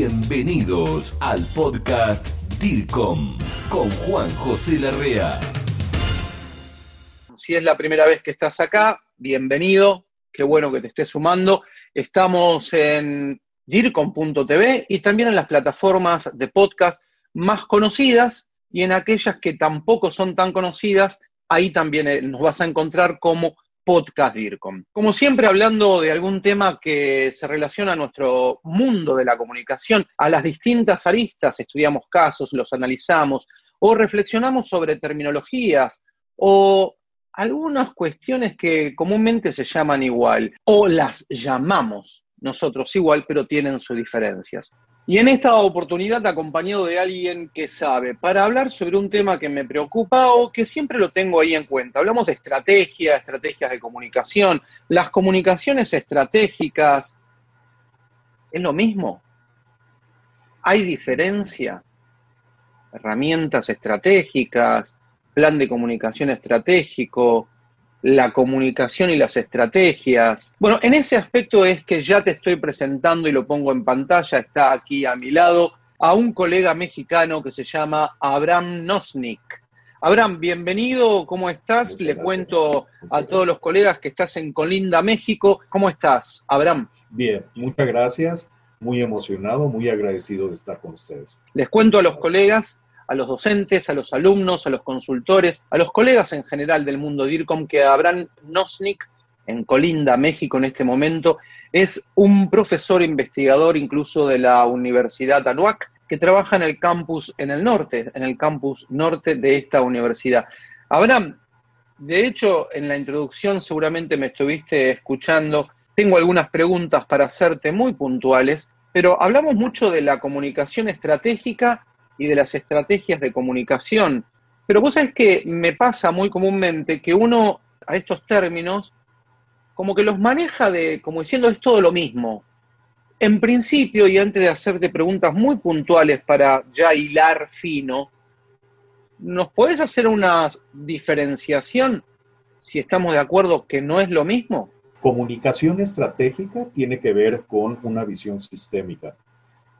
Bienvenidos al podcast DIRCOM con Juan José Larrea. Si es la primera vez que estás acá, bienvenido. Qué bueno que te estés sumando. Estamos en DIRCOM.tv y también en las plataformas de podcast más conocidas y en aquellas que tampoco son tan conocidas, ahí también eh, nos vas a encontrar como podcast DIRCOM. Como siempre, hablando de algún tema que se relaciona a nuestro mundo de la comunicación, a las distintas aristas, estudiamos casos, los analizamos o reflexionamos sobre terminologías o algunas cuestiones que comúnmente se llaman igual o las llamamos nosotros igual, pero tienen sus diferencias. Y en esta oportunidad acompañado de alguien que sabe, para hablar sobre un tema que me preocupa o que siempre lo tengo ahí en cuenta. Hablamos de estrategia, estrategias de comunicación. Las comunicaciones estratégicas, ¿es lo mismo? ¿Hay diferencia? Herramientas estratégicas, plan de comunicación estratégico, la comunicación y las estrategias. Bueno, en ese aspecto es que ya te estoy presentando y lo pongo en pantalla, está aquí a mi lado, a un colega mexicano que se llama Abraham Nosnik. Abraham, bienvenido, ¿cómo estás? Le cuento a todos los colegas que estás en Colinda, México. ¿Cómo estás, Abraham? Bien, muchas gracias, muy emocionado, muy agradecido de estar con ustedes. Les cuento a los colegas a los docentes, a los alumnos, a los consultores, a los colegas en general del mundo DIRCOM que Abraham Nosnik, en Colinda, México en este momento, es un profesor investigador incluso de la Universidad Anuac que trabaja en el campus en el norte, en el campus norte de esta universidad. Abraham, de hecho, en la introducción seguramente me estuviste escuchando. Tengo algunas preguntas para hacerte muy puntuales, pero hablamos mucho de la comunicación estratégica y de las estrategias de comunicación. Pero vos sabés que me pasa muy comúnmente que uno a estos términos como que los maneja de como diciendo es todo lo mismo. En principio, y antes de hacerte preguntas muy puntuales para ya hilar fino, ¿nos podés hacer una diferenciación si estamos de acuerdo que no es lo mismo? Comunicación estratégica tiene que ver con una visión sistémica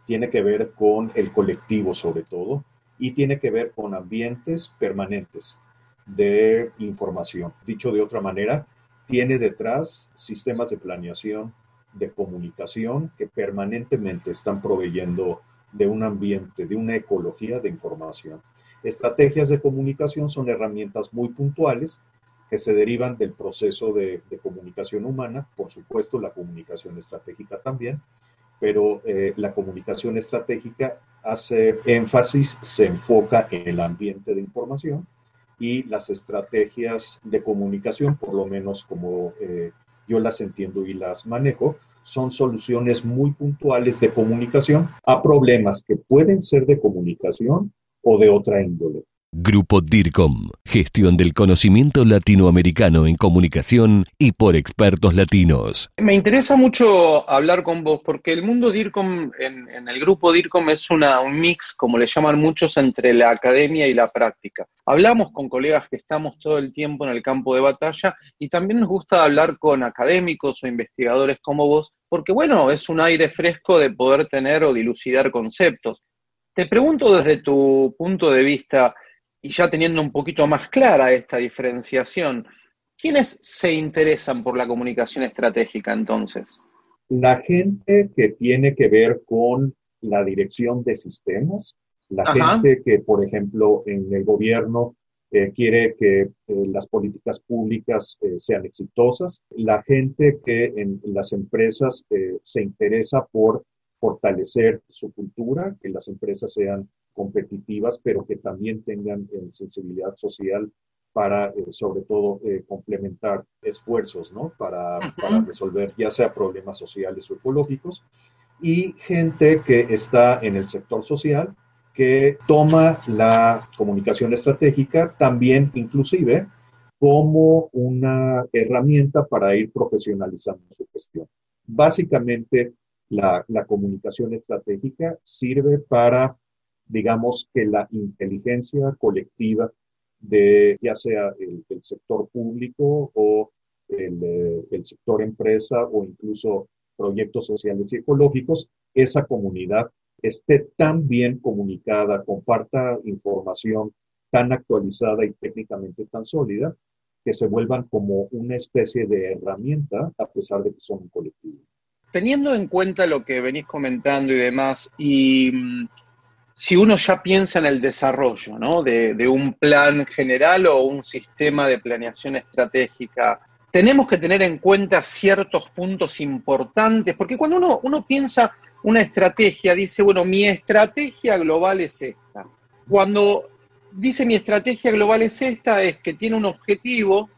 tiene que ver con el colectivo sobre todo y tiene que ver con ambientes permanentes de información. Dicho de otra manera, tiene detrás sistemas de planeación, de comunicación que permanentemente están proveyendo de un ambiente, de una ecología de información. Estrategias de comunicación son herramientas muy puntuales que se derivan del proceso de, de comunicación humana, por supuesto la comunicación estratégica también, pero eh, la comunicación estratégica hace énfasis, se enfoca en el ambiente de información y las estrategias de comunicación, por lo menos como eh, yo las entiendo y las manejo, son soluciones muy puntuales de comunicación a problemas que pueden ser de comunicación o de otra índole. Grupo DIRCOM, gestión del conocimiento latinoamericano en comunicación y por expertos latinos. Me interesa mucho hablar con vos porque el mundo DIRCOM, en, el grupo DIRCOM es un mix, como le llaman muchos, entre la academia y la práctica. Hablamos con colegas que estamos todo el tiempo en el campo de batalla y también nos gusta hablar con académicos o investigadores como vos porque, bueno, es un aire fresco de poder tener o dilucidar conceptos. Te pregunto desde tu punto de vista, y ya teniendo un poquito más clara esta diferenciación, ¿quiénes se interesan por la comunicación estratégica entonces? La gente que tiene que ver con la dirección de sistemas, la gente que, por ejemplo, en el gobierno eh, quiere que eh, las políticas públicas eh, sean exitosas, la gente que en las empresas se interesa por fortalecer su cultura, que las empresas sean competitivas, pero que también tengan eh, sensibilidad social para, eh, sobre todo, eh, complementar esfuerzos, ¿no? Para, para, resolver ya sea problemas sociales o ecológicos. Y gente que está en el sector social, que toma la comunicación estratégica también, inclusive, como una herramienta para ir profesionalizando su gestión. Básicamente, la, la comunicación estratégica sirve para digamos que la inteligencia colectiva de ya sea el, sector público o el, eh, el, sector empresa o incluso proyectos sociales y ecológicos, esa comunidad esté tan bien comunicada, comparta información tan actualizada y técnicamente tan sólida, que se vuelvan como una especie de herramienta a pesar de que son un colectivo. Teniendo en cuenta lo que venís comentando y demás, y mm, si uno ya piensa en el desarrollo ¿no? de, un plan general o un sistema de planeación estratégica, tenemos que tener en cuenta ciertos puntos importantes, porque cuando uno, uno piensa una estrategia, dice, bueno, mi estrategia global es esta. Cuando dice mi estrategia global es esta, es que tiene un objetivo,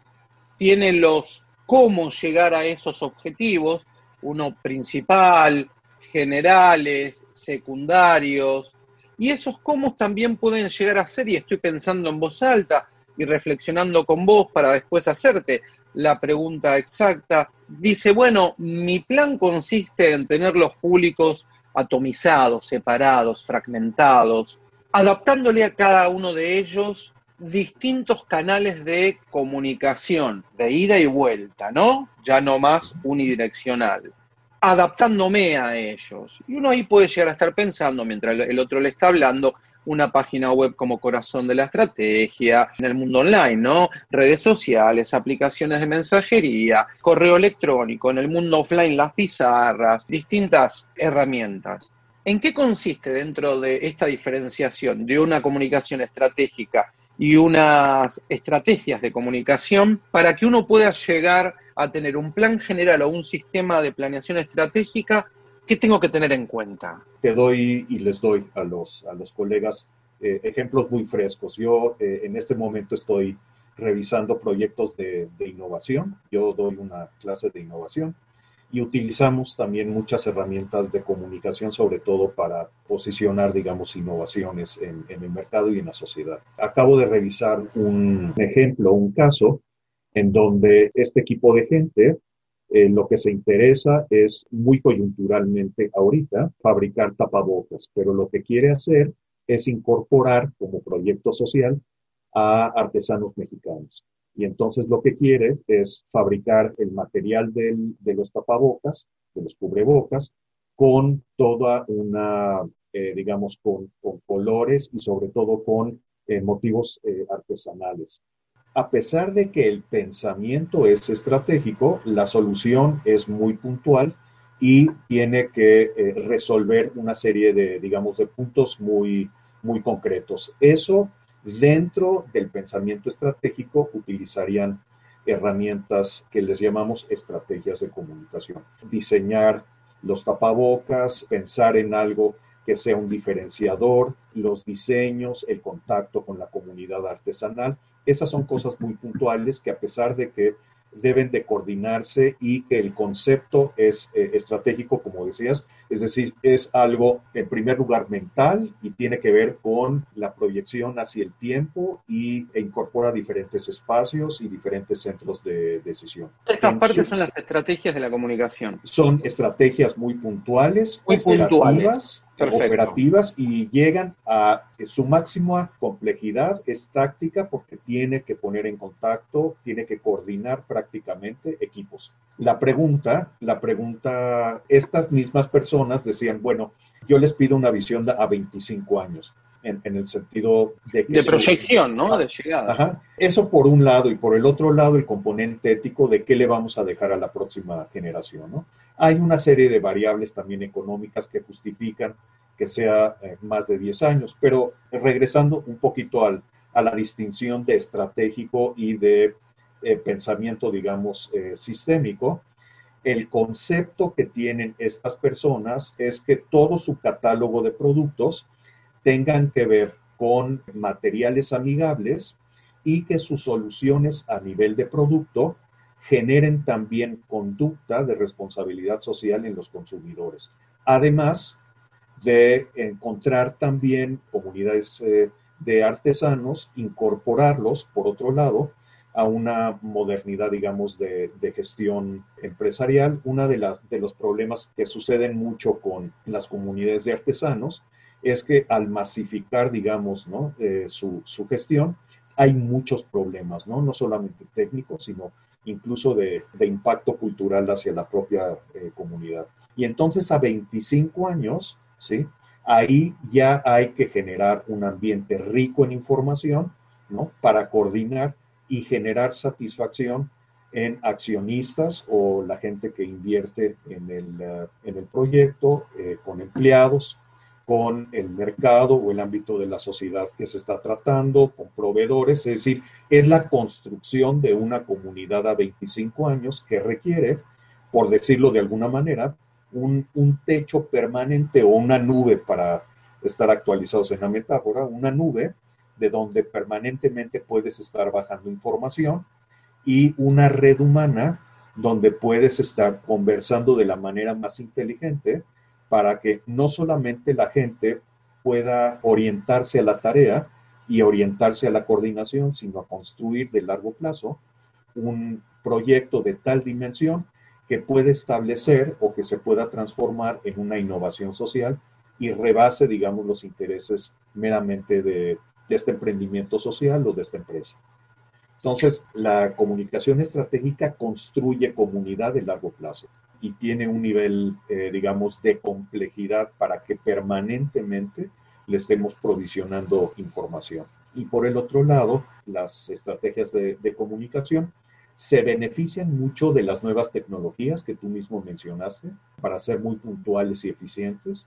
tiene los cómo llegar a esos objetivos, uno principal, generales, secundarios, y esos cómo también pueden llegar a ser, y estoy pensando en voz alta y reflexionando con vos para después hacerte la pregunta exacta, dice, bueno, mi plan consiste en tener los públicos atomizados, separados, fragmentados, adaptándole a cada uno de ellos distintos canales de comunicación, de ida y vuelta, ¿no? Ya no más unidireccional, adaptándome a ellos. Y uno ahí puede llegar a estar pensando, mientras el otro le está hablando, una página web como corazón de la estrategia, en el mundo online, ¿no? Redes sociales, aplicaciones de mensajería, correo electrónico, en el mundo offline las pizarras, distintas herramientas. ¿En qué consiste dentro de esta diferenciación de una comunicación estratégica y unas estrategias de comunicación para que uno pueda llegar a tener un plan general o un sistema de planeación estratégica? ¿Qué tengo que tener en cuenta? Te doy y les doy a los, a los colegas eh, ejemplos muy frescos. Yo eh, en este momento estoy revisando proyectos de innovación. Yo doy una clase de innovación y utilizamos también muchas herramientas de comunicación, sobre todo para posicionar, digamos, innovaciones en, el mercado y en la sociedad. Acabo de revisar un ejemplo, un caso, en donde este equipo de gente eh, lo que se interesa es muy coyunturalmente ahorita fabricar tapabocas, pero lo que quiere hacer es incorporar como proyecto social a artesanos mexicanos. Y entonces lo que quiere es fabricar el material de los tapabocas, de los cubrebocas, con toda una, eh, digamos, con, colores y sobre todo con eh, motivos artesanales. A pesar de que el pensamiento es estratégico, la solución es muy puntual y tiene que resolver una serie de, digamos, de puntos muy, muy concretos. Eso Dentro del pensamiento estratégico utilizarían herramientas que les llamamos estrategias de comunicación. Diseñar los tapabocas, pensar en algo que sea un diferenciador, los diseños, el contacto con la comunidad artesanal. Esas son cosas muy puntuales que a pesar de que deben de coordinarse y que el concepto es eh, estratégico, como decías, es decir, es algo en primer lugar mental y tiene que ver con la proyección hacia el tiempo y, e incorpora diferentes espacios y diferentes centros de decisión. Estas partes son las estrategias de la comunicación. Son estrategias muy puntuales, muy puntuales operativas y llegan a su máxima complejidad es táctica porque tiene que poner en contacto, tiene que coordinar prácticamente equipos. La pregunta, la pregunta, estas mismas personas decían, bueno, yo les pido una visión a 25 años. En, el sentido de... de proyección, ¿no? De llegada. Ajá. Eso por un lado y por el otro lado el componente ético de qué le vamos a dejar a la próxima generación, ¿no? Hay una serie de variables también económicas que justifican que sea eh, más de 10 años, pero regresando un poquito al, a la distinción de estratégico y de eh, pensamiento, digamos, eh, sistémico, el concepto que tienen estas personas es que todo su catálogo de productos tengan que ver con materiales amigables y que sus soluciones a nivel de producto generen también conducta de responsabilidad social en los consumidores. Además de encontrar también comunidades eh, de artesanos, incorporarlos, por otro lado, a una modernidad, digamos, de, gestión empresarial. Uno de, las, de los problemas que suceden mucho con las comunidades de artesanos es que al masificar, digamos, ¿no? Eh, su, su, gestión, hay muchos problemas, ¿no? No solamente técnicos, sino incluso de, impacto cultural hacia la propia eh, comunidad. Y entonces a 25 años, ¿sí? ahí ya hay que generar un ambiente rico en información, ¿no? Para coordinar y generar satisfacción en accionistas o la gente que invierte en el, eh, en el proyecto, eh, con empleados, con el mercado o el ámbito de la sociedad que se está tratando, con proveedores, es decir, es la construcción de una comunidad a 25 años que requiere, por decirlo de alguna manera, un, un techo permanente o una nube para estar actualizados en la metáfora, una nube de donde permanentemente puedes estar bajando información y una red humana donde puedes estar conversando de la manera más inteligente para que no solamente la gente pueda orientarse a la tarea y orientarse a la coordinación, sino a construir de largo plazo un proyecto de tal dimensión que puede establecer o que se pueda transformar en una innovación social y rebase, digamos, los intereses meramente de, este emprendimiento social o de esta empresa. Entonces, la comunicación estratégica construye comunidad de largo plazo y tiene un nivel, eh, digamos, de complejidad para que permanentemente le estemos provisionando información. Y por el otro lado, las estrategias de comunicación se benefician mucho de las nuevas tecnologías que tú mismo mencionaste para ser muy puntuales y eficientes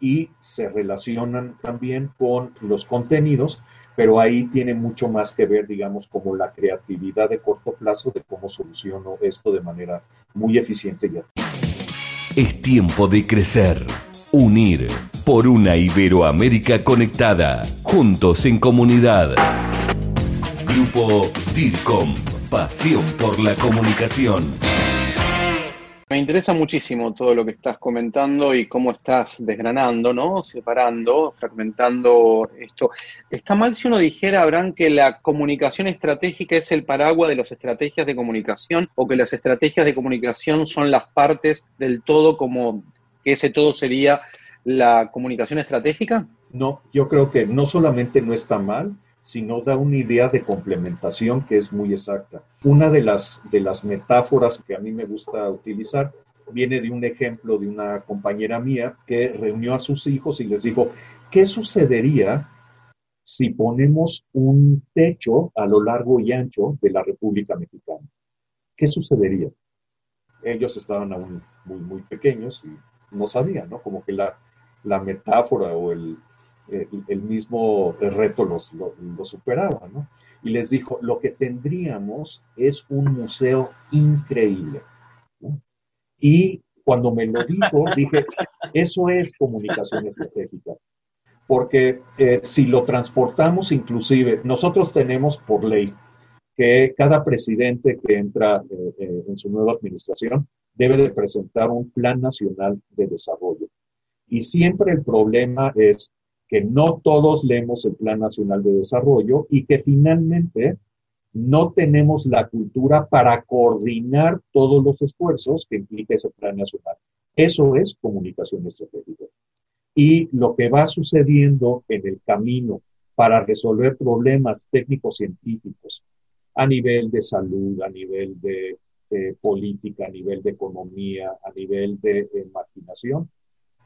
y se relacionan también con los contenidos pero ahí tiene mucho más que ver, digamos, como la creatividad de corto plazo de cómo soluciono esto de manera muy eficiente y Es tiempo de crecer, unir por una Iberoamérica conectada, juntos en comunidad. Grupo DIRCOM, pasión por la comunicación. Me interesa muchísimo todo lo que estás comentando y cómo estás desgranando, ¿no? Separando, fragmentando esto. ¿Está mal si uno dijera, Abraham, que la comunicación estratégica es el paraguas de las estrategias de comunicación o que las estrategias de comunicación son las partes del todo como que ese todo sería la comunicación estratégica? No, yo creo que no solamente no está mal, sino da una idea de complementación que es muy exacta. Una de las, de las metáforas que a mí me gusta utilizar viene de un ejemplo de una compañera mía que reunió a sus hijos y les dijo, ¿qué sucedería si ponemos un techo a lo largo y ancho de la República Mexicana? ¿Qué sucedería? Ellos estaban aún muy, muy pequeños y no sabían, ¿no? Como que la, la metáfora o el, eh, el mismo reto los, lo, superaba, ¿no? Y les dijo, lo que tendríamos es un museo increíble. Y cuando me lo dijo, dije, eso es comunicación estratégica. Porque eh, si lo transportamos inclusive, nosotros tenemos por ley que cada presidente que entra eh, en su nueva administración debe de presentar un plan nacional de desarrollo. Y siempre el problema es que no todos leemos el Plan Nacional de Desarrollo y que finalmente no tenemos la cultura para coordinar todos los esfuerzos que implica ese Plan Nacional. Eso es comunicación estratégica. Y lo que va sucediendo en el camino para resolver problemas técnicos científicos a nivel de salud, a nivel de, política, a nivel de economía, a nivel de imaginación,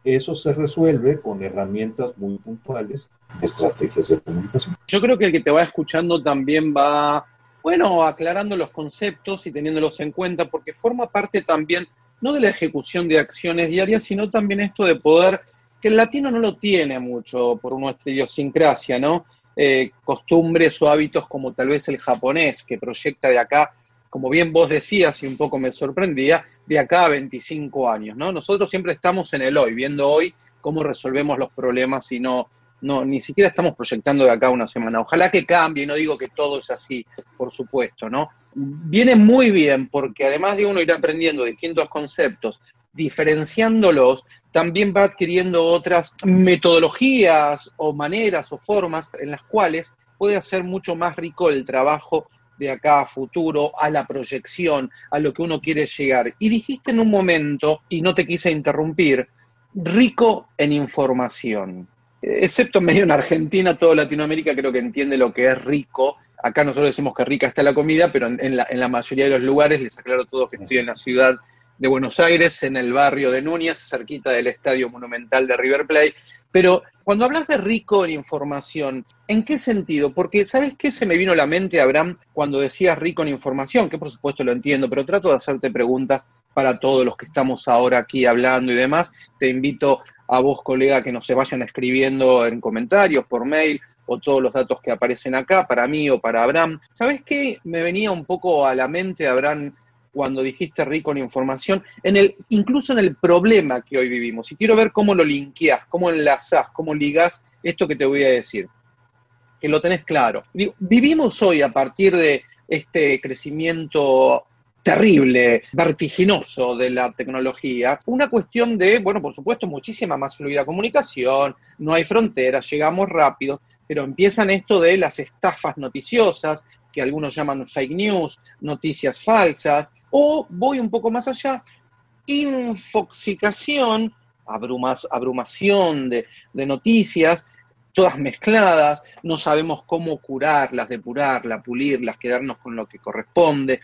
eso se resuelve con herramientas muy puntuales estrategias de comunicación. Yo creo que el que te va escuchando también va, bueno, aclarando los conceptos y teniéndolos en cuenta, porque forma parte también, no de la ejecución de acciones diarias, sino también esto de poder, que el latino no lo tiene mucho por nuestra idiosincrasia, ¿no? Eh, costumbres o hábitos como tal vez el japonés, que proyecta de acá como bien vos decías y un poco me sorprendía, de acá a 25 años, ¿no? Nosotros siempre estamos en el hoy, viendo hoy cómo resolvemos los problemas y no, no, ni siquiera estamos proyectando de acá una semana. Ojalá que cambie, no digo que todo es así, por supuesto, ¿no? Viene muy bien porque además de uno ir aprendiendo distintos conceptos, diferenciándolos, también va adquiriendo otras metodologías o maneras o formas en las cuales puede hacer mucho más rico el trabajo de acá a futuro, a la proyección, a lo que uno quiere llegar. Y dijiste en un momento, y no te quise interrumpir, rico en información. Excepto medio en Argentina, toda Latinoamérica creo que entiende lo que es rico. Acá nosotros decimos que rica está la comida, pero en, la, en la, mayoría de los lugares, les aclaro todo que estoy en la ciudad de Buenos Aires, en el barrio de Núñez, cerquita del Estadio Monumental de River Plate. Pero cuando hablas de rico en información, ¿en qué sentido? Porque, ¿sabes qué se me vino a la mente, Abraham, cuando decías rico en información? Que por supuesto lo entiendo, pero trato de hacerte preguntas para todos los que estamos ahora aquí hablando y demás. Te invito a vos, colega, que nos se vayan escribiendo en comentarios, por mail, o todos los datos que aparecen acá, para mí o para Abraham. ¿Sabes qué? Me venía un poco a la mente, Abraham, cuando dijiste rico en información, en el, incluso en el problema que hoy vivimos. Y quiero ver cómo lo linkeás, cómo enlazás, cómo ligás esto que te voy a decir. Que lo tenés claro. Vivimos hoy a partir de este crecimiento terrible, vertiginoso de la tecnología, una cuestión de, bueno, por supuesto, muchísima más fluida comunicación, no hay fronteras, llegamos rápido, pero empiezan esto de las estafas noticiosas, que algunos llaman fake news, noticias falsas, o voy un poco más allá, infoxicación, abrumación de, de noticias, todas mezcladas, no sabemos cómo curarlas, depurarlas, pulirlas, quedarnos con lo que corresponde.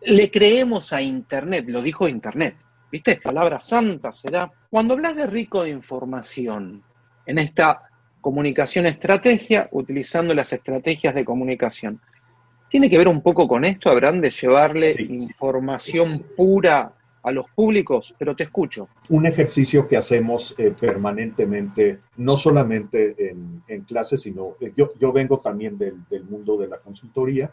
Le creemos a Internet, lo dijo Internet, ¿viste? Palabra santa será. Cuando hablas de rico de información, en esta comunicación estrategia, utilizando las estrategias de comunicación. ¿Tiene que ver un poco con esto, Abraham, de llevarle información pura a los públicos? Pero te escucho. Un ejercicio que hacemos eh, permanentemente, no solamente en, clases, sino eh, yo, yo vengo también del, mundo de la consultoría,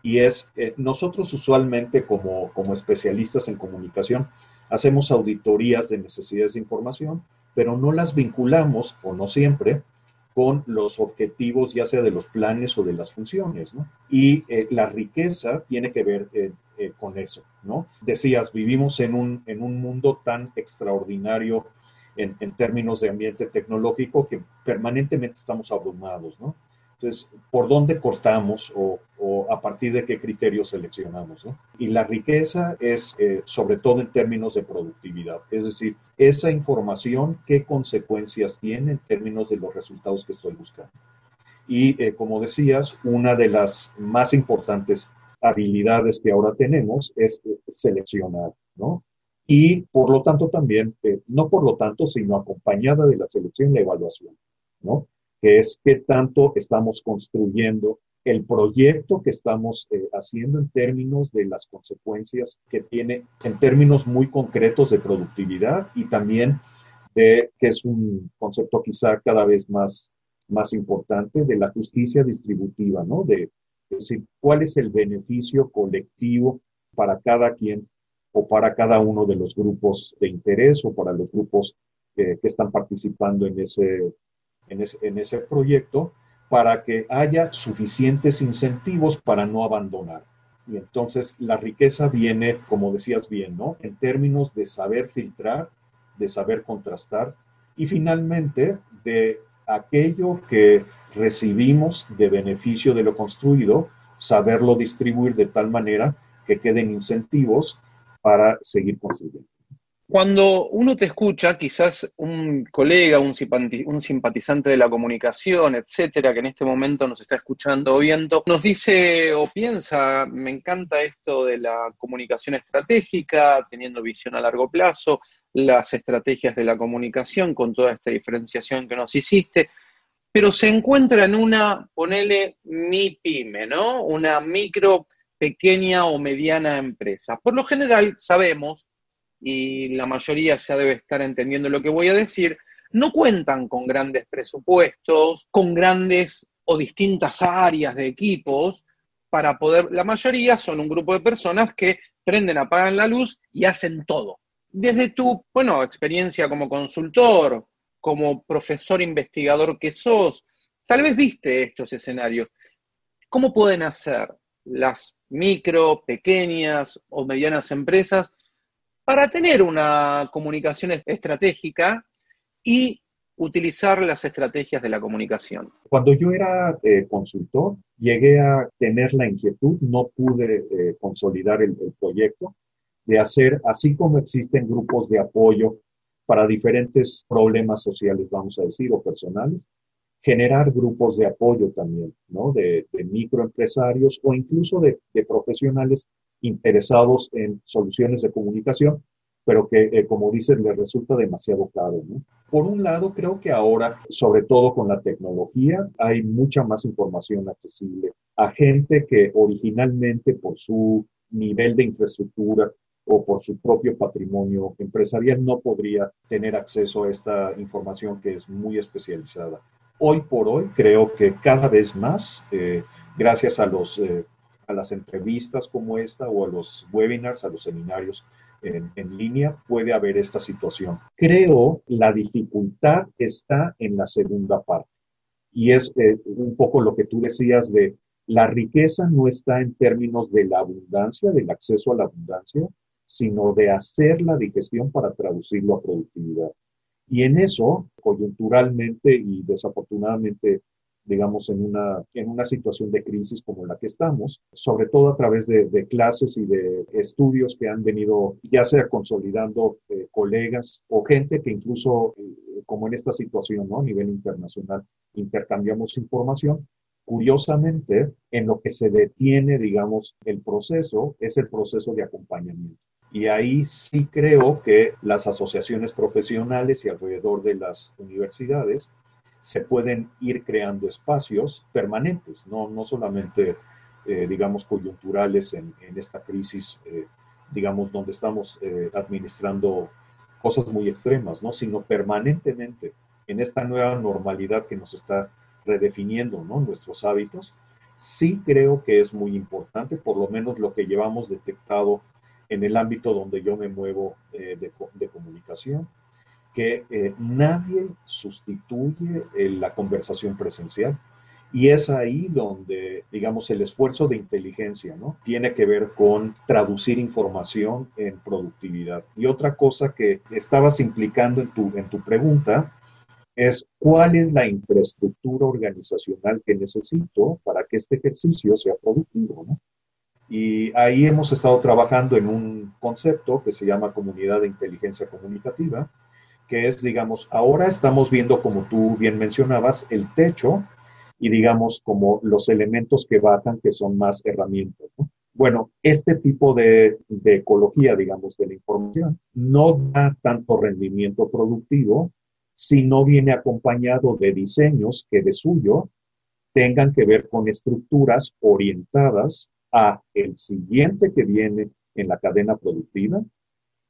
y es, eh, nosotros usualmente como, como especialistas en comunicación, hacemos auditorías de necesidades de información, pero no las vinculamos, o no siempre, con los objetivos ya sea de los planes o de las funciones, ¿no? Y eh, la riqueza tiene que ver eh, eh, con eso, ¿no? Decías, vivimos en un, en un mundo tan extraordinario en, en términos de ambiente tecnológico que permanentemente estamos abrumados, ¿no? Entonces, ¿por dónde cortamos o, a partir de qué criterios seleccionamos? Y la riqueza es eh, sobre todo en términos de productividad, es decir, esa información, qué consecuencias tiene en términos de los resultados que estoy buscando. Y eh, como decías, una de las más importantes habilidades que ahora tenemos es eh, seleccionar, ¿no? Y por lo tanto también, no por lo tanto, sino acompañada de la selección, la evaluación, ¿no? Que es qué tanto estamos construyendo el proyecto que estamos eh, haciendo en términos de las consecuencias que tiene en términos muy concretos de productividad y también de, que es un concepto quizá cada vez más, más importante, de la justicia distributiva, ¿no? De, decir, cuál es el beneficio colectivo para cada quien o para cada uno de los grupos de interés o para los grupos que están participando en ese en ese, proyecto para que haya suficientes incentivos para no abandonar. Y entonces la riqueza viene, como decías bien, ¿no? En términos de saber filtrar, de saber contrastar y finalmente de aquello que recibimos de beneficio de lo construido, saberlo distribuir de tal manera que queden incentivos para seguir construyendo. Cuando uno te escucha, quizás un colega, un, simpatizante de la comunicación, etcétera, que en este momento nos está escuchando o viendo, nos dice o piensa, me encanta esto de la comunicación estratégica, teniendo visión a largo plazo, las estrategias de la comunicación con toda esta diferenciación que nos hiciste, pero se encuentra en una, ponele mi pyme, ¿no? Una micro, pequeña o mediana empresa. Por lo general sabemos y la mayoría ya debe estar entendiendo lo que voy a decir, no cuentan con grandes presupuestos, con grandes o distintas áreas de equipos para poder, la mayoría son un grupo de personas que prenden, apagan la luz y hacen todo. Desde tu, bueno, experiencia como consultor, como profesor investigador que sos, tal vez viste estos escenarios. ¿Cómo pueden hacer las micro, pequeñas o medianas empresas para tener una comunicación estratégica y utilizar las estrategias de la comunicación. Cuando yo era eh, consultor, llegué a tener la inquietud, no pude eh, consolidar el, proyecto, de hacer, así como existen grupos de apoyo para diferentes problemas sociales, vamos a decir, o personales, generar grupos de apoyo también, ¿no? De, microempresarios o incluso de, de profesionales interesados en soluciones de comunicación pero que, eh, como dices, le resulta demasiado caro. Por un lado, creo que ahora, sobre todo con la tecnología, hay mucha más información accesible a gente que originalmente por su nivel de infraestructura o por su propio patrimonio empresarial no podría tener acceso a esta información que es muy especializada. Hoy por hoy creo que cada vez más, eh, gracias a, los, eh, a las entrevistas como esta o a los webinars, a los seminarios en, línea, puede haber esta situación. Creo la dificultad está en la segunda parte y es eh, un poco lo que tú decías de la riqueza no está en términos de la abundancia, del acceso a la abundancia, sino de hacer la digestión para traducirlo a productividad. Y en eso, coyunturalmente y desafortunadamente, digamos, en una, en una situación de crisis como la que estamos, sobre todo a través de, clases y de estudios que han venido ya sea consolidando eh, colegas o gente que incluso, eh, como en esta situación, ¿no? a nivel internacional, intercambiamos información, Curiosamente, en lo que se detiene, digamos, el proceso es el proceso de acompañamiento. Y ahí sí creo que las asociaciones profesionales y alrededor de las universidades se pueden ir creando espacios permanentes, no, no solamente, eh, digamos, coyunturales en, esta crisis, eh, digamos, donde estamos eh, administrando cosas muy extremas, ¿no? sino permanentemente en esta nueva normalidad que nos está redefiniendo nuestros hábitos. Sí creo que es muy importante, por lo menos lo que llevamos detectado en el ámbito donde yo me muevo de, comunicación, que eh, nadie sustituye eh, la conversación presencial. Y es ahí donde, digamos, el esfuerzo de inteligencia, ¿no? Tiene que ver con traducir información en productividad. Y otra cosa que estabas implicando en tu, en tu pregunta es cuál es la infraestructura organizacional que necesito para que este ejercicio sea productivo. ¿no? Y ahí hemos estado trabajando en un concepto que se llama comunidad de inteligencia comunicativa, que es, digamos, ahora estamos viendo, como tú bien mencionabas, el techo y, digamos, como los elementos que bajan, que son más herramientas. ¿no? Bueno, este tipo de, de ecología, digamos, de la información, no da tanto rendimiento productivo si no viene acompañado de diseños que de suyo tengan que ver con estructuras orientadas a el siguiente que viene en la cadena productiva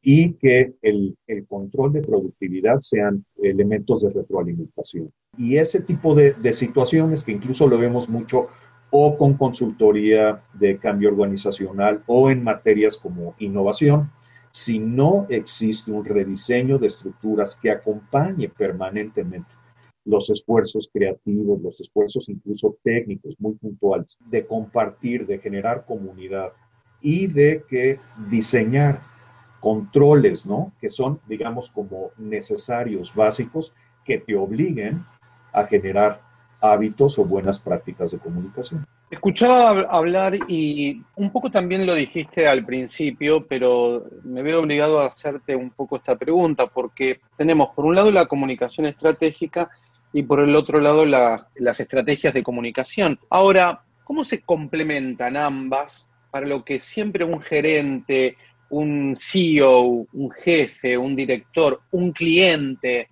y que el, control de productividad sean elementos de retroalimentación. Y ese tipo de, de situaciones que incluso lo vemos mucho o con consultoría de cambio organizacional o en materias como innovación, si no existe un rediseño de estructuras que acompañe permanentemente los esfuerzos creativos, los esfuerzos incluso técnicos muy puntuales, de compartir, de generar comunidad y de que diseñar controles, ¿no? Que son, digamos, como necesarios, básicos, que te obliguen a generar hábitos o buenas prácticas de comunicación. Escuchaba hablar y un poco también lo dijiste al principio, pero me veo obligado a hacerte un poco esta pregunta, porque tenemos por un lado la comunicación estratégica y por el otro lado las estrategias de comunicación. Ahora, ¿cómo se complementan ambas para lo que siempre un gerente, un CEO, un jefe, un director, un cliente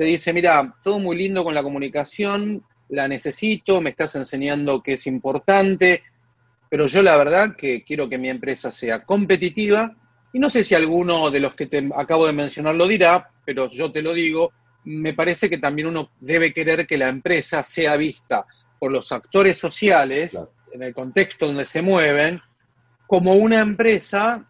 te dice, mira, todo muy lindo con la comunicación, la necesito, me estás enseñando que es importante, pero yo la verdad que quiero que mi empresa sea competitiva y no sé si alguno de los que te acabo de mencionar lo dirá, pero yo te lo digo, me parece que también uno debe querer que la empresa sea vista por los actores sociales, en el contexto donde se mueven, como una empresa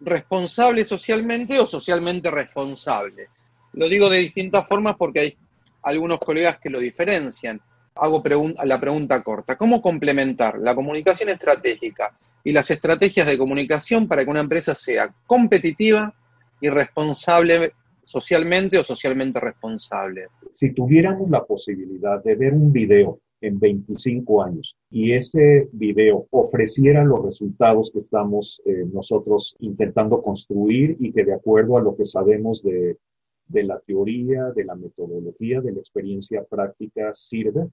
responsable socialmente o socialmente responsable. Lo digo de distintas formas porque hay algunos colegas que lo diferencian hago la pregunta corta. ¿Cómo complementar la comunicación estratégica y las estrategias de comunicación para que una empresa sea competitiva y responsable socialmente o socialmente responsable? Si tuviéramos la posibilidad de ver un video en 25 años y ese video ofreciera los resultados que estamos eh, nosotros intentando construir y que de acuerdo a lo que sabemos de, de la teoría, de la metodología, de la experiencia práctica sirve,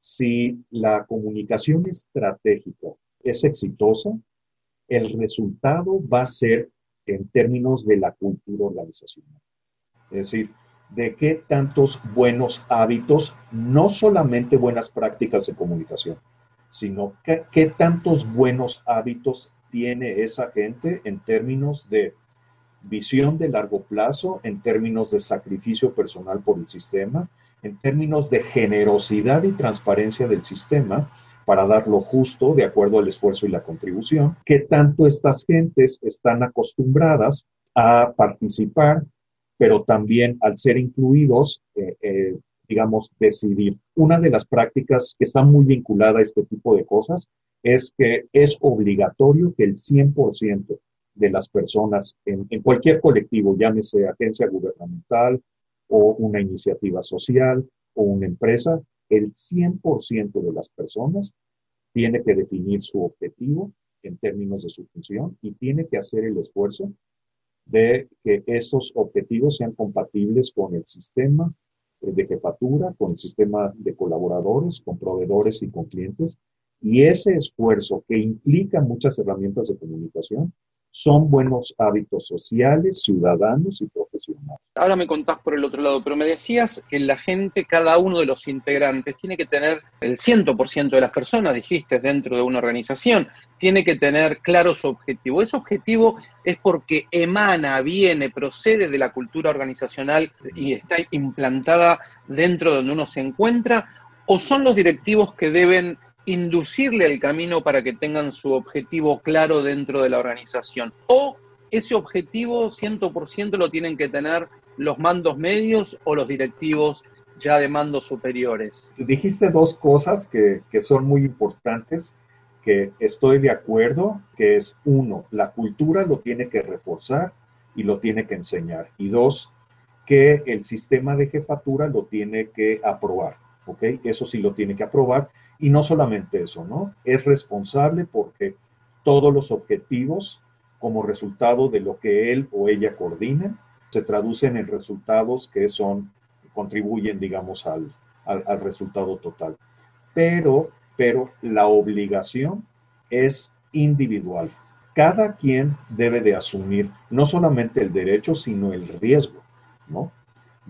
si la comunicación estratégica es exitosa, el resultado va a ser en términos de la cultura organizacional. Es decir, de qué tantos buenos hábitos, no solamente buenas prácticas de comunicación, sino qué, tantos buenos hábitos tiene esa gente en términos de visión de largo plazo, en términos de sacrificio personal por el sistema, en términos de generosidad y transparencia del sistema para dar lo justo de acuerdo al esfuerzo y la contribución, qué tanto estas gentes están acostumbradas a participar pero también al ser incluidos, eh, eh, digamos, decidir. Una de las prácticas que está muy vinculada a este tipo de cosas es que es obligatorio que el 100% de las personas en, cualquier colectivo, llámese agencia gubernamental o una iniciativa social o una empresa, el 100% de las personas tiene que definir su objetivo en términos de su función y tiene que hacer el esfuerzo de que esos objetivos sean compatibles con el sistema de jefatura, con el sistema de colaboradores, con proveedores y con clientes. Y ese esfuerzo que implica muchas herramientas de comunicación son buenos hábitos sociales, ciudadanos y profesionales. Ahora me contás por el otro lado, pero me decías que la gente, cada uno de los integrantes, tiene que tener el 100% de las personas, dijiste, dentro de una organización, tiene que tener claro su objetivo. Ese objetivo es porque emana, viene, procede de la cultura organizacional y está implantada dentro de donde uno se encuentra, o son los directivos que deben inducirle el camino para que tengan su objetivo claro dentro de la organización. O ese objetivo 100% lo tienen que tener los mandos medios o los directivos ya de mandos superiores. Dijiste dos cosas que, que son muy importantes, que estoy de acuerdo, que es uno, la cultura lo tiene que reforzar y lo tiene que enseñar. Y dos, que el sistema de jefatura lo tiene que aprobar. ¿Ok? Eso sí lo tiene que aprobar y no solamente eso, ¿no? Es responsable porque todos los objetivos como resultado de lo que él o ella coordina se traducen en resultados que son, contribuyen, digamos, al, al, resultado total. Pero, pero la obligación es individual. Cada quien debe de asumir no solamente el derecho, sino el riesgo, ¿no?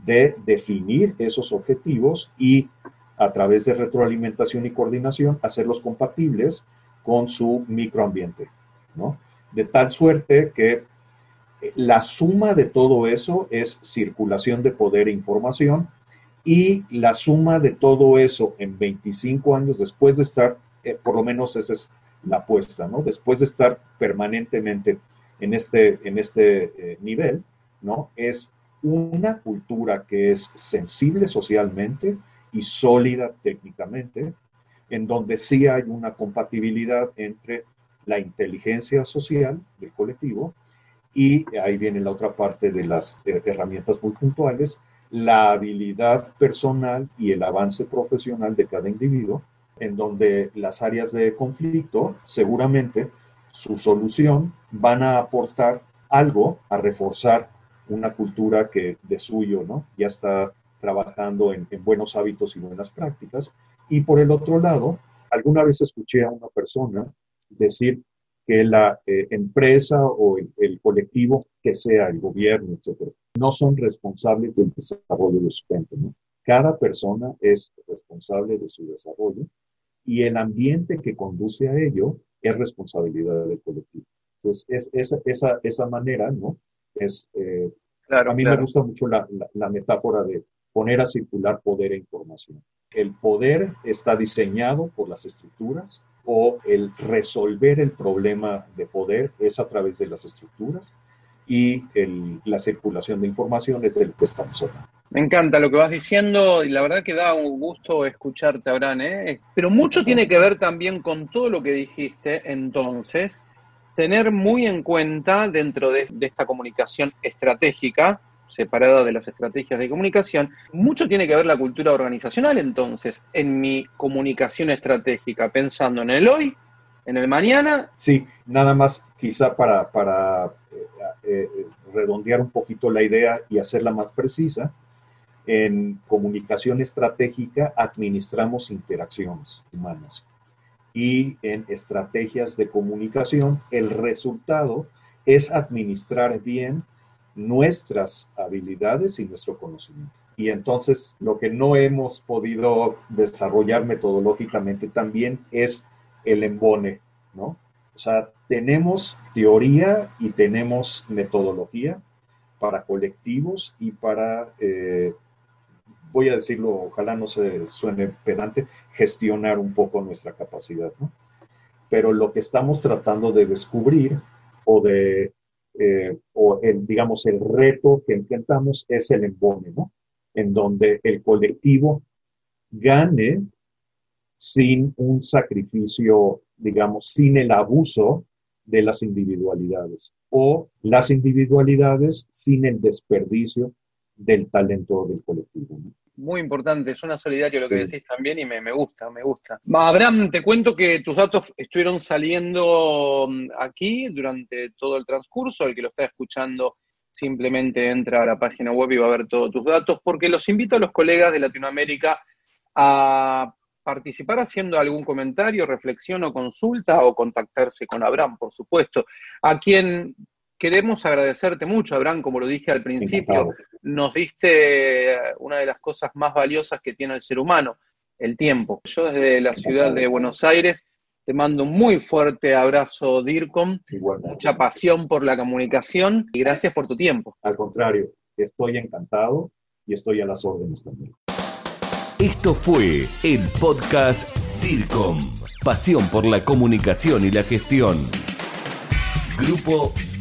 De definir esos objetivos y a través de retroalimentación y coordinación, hacerlos compatibles con su microambiente, ¿no? De tal suerte que la suma de todo eso es circulación de poder e información y la suma de todo eso en 25 años después de estar, eh, por lo menos esa es la apuesta, ¿no? Después de estar permanentemente en este, en este eh, nivel, ¿no? Es una cultura que es sensible socialmente, y sólida técnicamente, en donde sí hay una compatibilidad entre la inteligencia social del colectivo y ahí viene la otra parte de las herramientas muy puntuales, la habilidad personal y el avance profesional de cada individuo, en donde las áreas de conflicto seguramente su solución van a aportar algo a reforzar una cultura que de suyo, ¿no? Ya está trabajando en, buenos hábitos y buenas prácticas. Y por el otro lado, alguna vez escuché a una persona decir que la eh, empresa o el, colectivo, que sea el gobierno, etcétera, no son responsables del desarrollo de su gente. Cada persona es responsable de su desarrollo y el ambiente que conduce a ello es responsabilidad del colectivo. Entonces, es, esa, esa, esa manera, ¿no? Es, eh, claro, a mí me gusta mucho la, la metáfora de poner a circular poder e información. El poder está diseñado por las estructuras o el resolver el problema de poder es a través de las estructuras y la circulación de información es del que estamos hablando. Me encanta lo que vas diciendo y la verdad que da un gusto escucharte, Abraham. ¿eh? Pero mucho tiene que ver también con todo lo que dijiste entonces, tener muy en cuenta dentro de esta comunicación estratégica separada de las estrategias de comunicación. Mucho tiene que ver la cultura organizacional entonces en mi comunicación estratégica, pensando en el hoy, en el mañana. Sí, nada más quizá para, eh, eh, redondear un poquito la idea y hacerla más precisa. En comunicación estratégica administramos interacciones humanas y en estrategias de comunicación el resultado es administrar bien nuestras habilidades y nuestro conocimiento. Y entonces lo que no hemos podido desarrollar metodológicamente también es el embone, ¿no? O sea, tenemos teoría y tenemos metodología para colectivos y para, eh, voy a decirlo, ojalá no se suene pedante, gestionar un poco nuestra capacidad, ¿no? Pero lo que estamos tratando de descubrir o de, eh, o el, digamos, el reto que enfrentamos es el embone, ¿no? En donde el colectivo gane sin un sacrificio, digamos, sin el abuso de las individualidades o las individualidades sin el desperdicio del talento del colectivo. Muy importante, suena solidario lo que decís también y me, me, gusta, me gusta. Abraham, te cuento que tus datos estuvieron saliendo mm, aquí durante todo el transcurso, el que lo está escuchando simplemente entra a la página web y va a ver todos tus datos, porque los invito a los colegas de Latinoamérica a participar haciendo algún comentario, reflexión o consulta o contactarse con Abraham, por supuesto, a quien queremos agradecerte mucho, Abraham, como lo dije al principio, nos diste una de las cosas más valiosas que tiene el ser humano, el tiempo. Yo desde la ciudad de Buenos Aires te mando un muy fuerte abrazo, DIRCOM, mucha pasión por la comunicación y gracias por tu tiempo. Al contrario, estoy encantado y estoy a las órdenes también. Esto fue el podcast DIRCOM, pasión por la comunicación y la gestión. Grupo